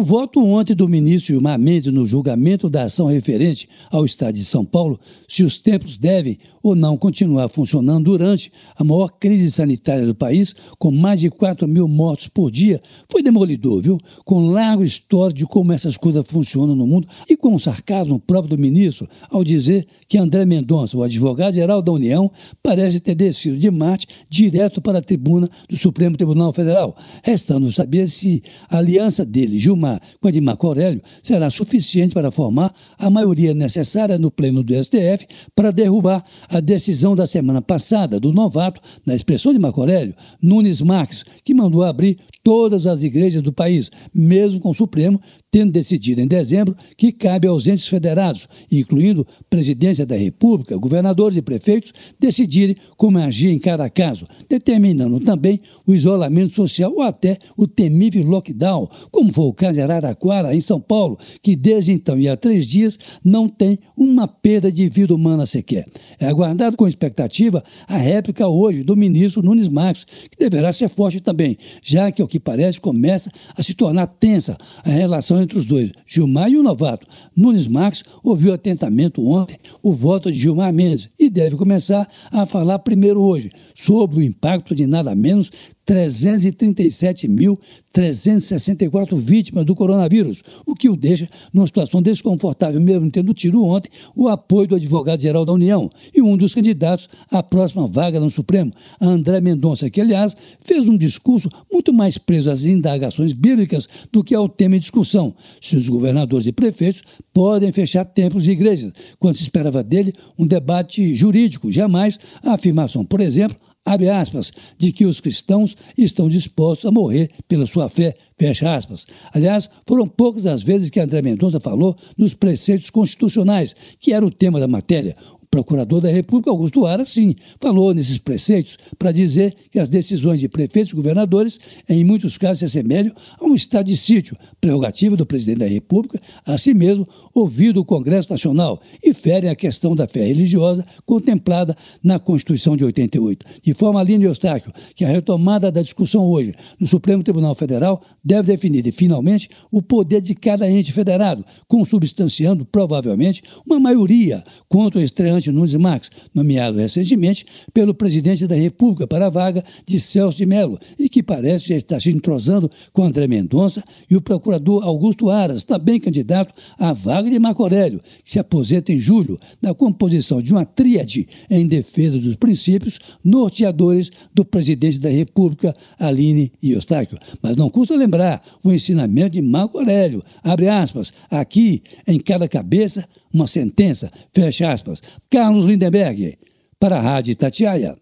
O voto ontem do ministro Gilmar Mendes no julgamento da ação referente ao Estado de São Paulo, se os templos devem ou não continuar funcionando durante a maior crise sanitária do país, com mais de 4 mil mortos por dia, foi demolidor, viu? Com largo histórico de como essas coisas funcionam no mundo e com o sarcasmo próprio do ministro ao dizer que André Mendonça, o advogado-geral da União, parece ter descido de Marte direto para a tribuna do Supremo Tribunal Federal, restando saber se a aliança dele, Gilmar, com a de Marco Aurélio será suficiente para formar a maioria necessária no pleno do STF para derrubar a decisão da semana passada do novato, na expressão de Marco Aurélio, Nunes Marques, que mandou abrir todas as igrejas do país, mesmo com o Supremo tendo decidido em dezembro que cabe aos entes federados, incluindo presidência da República, governadores e prefeitos, decidirem como agir em cada caso, determinando também o isolamento social ou até o temível lockdown, como foi o caso de Araraquara, em São Paulo, que desde então e há três dias não tem uma perda de vida humana sequer. É aguardado com expectativa a réplica hoje do ministro Nunes Marques, que deverá ser forte também, já que, ao que parece, começa a se tornar tensa a relação entre os dois, Gilmar e o novato. Nunes Marques ouviu atentamente ontem o voto de Gilmar Mendes e deve começar a falar primeiro hoje sobre o impacto de nada menos 337.364 vítimas do coronavírus, o que o deixa numa situação desconfortável, mesmo tendo tido ontem o apoio do advogado-geral da União e um dos candidatos à próxima vaga no Supremo, André Mendonça, que, aliás, fez um discurso muito mais preso às indagações bíblicas do que ao tema em discussão, se os governadores e prefeitos podem fechar templos e igrejas, quando se esperava dele um debate jurídico, jamais a afirmação, por exemplo, abre aspas, de que os cristãos estão dispostos a morrer pela sua fé, fecha aspas. Aliás, foram poucas as vezes que André Mendonça falou nos preceitos constitucionais, que era o tema da matéria procurador da República, Augusto Aras, sim, falou nesses preceitos para dizer que as decisões de prefeitos e governadores, em muitos casos, se assemelham a um estado de sítio, prerrogativa do presidente da República, assim mesmo ouvido o Congresso Nacional, e ferem a questão da fé religiosa contemplada na Constituição de 88. De forma linda e Eustáquio, que a retomada da discussão hoje no Supremo Tribunal Federal deve definir, finalmente, o poder de cada ente federado, consubstanciando, provavelmente, uma maioria contra o estreante Nunes Marques, nomeado recentemente pelo presidente da República para a vaga de Celso de Mello e que parece já estar se entrosando com André Mendonça e o procurador Augusto Aras, também candidato à vaga de Marco Aurélio, que se aposenta em julho, na composição de uma tríade em defesa dos princípios norteadores do presidente da República, Aline e Eustáquio. Mas não custa lembrar o ensinamento de Marco Aurélio, abre aspas, aqui em cada cabeça uma sentença, fecha aspas. Carlos Lindenberg, para a Rádio Tatiaia.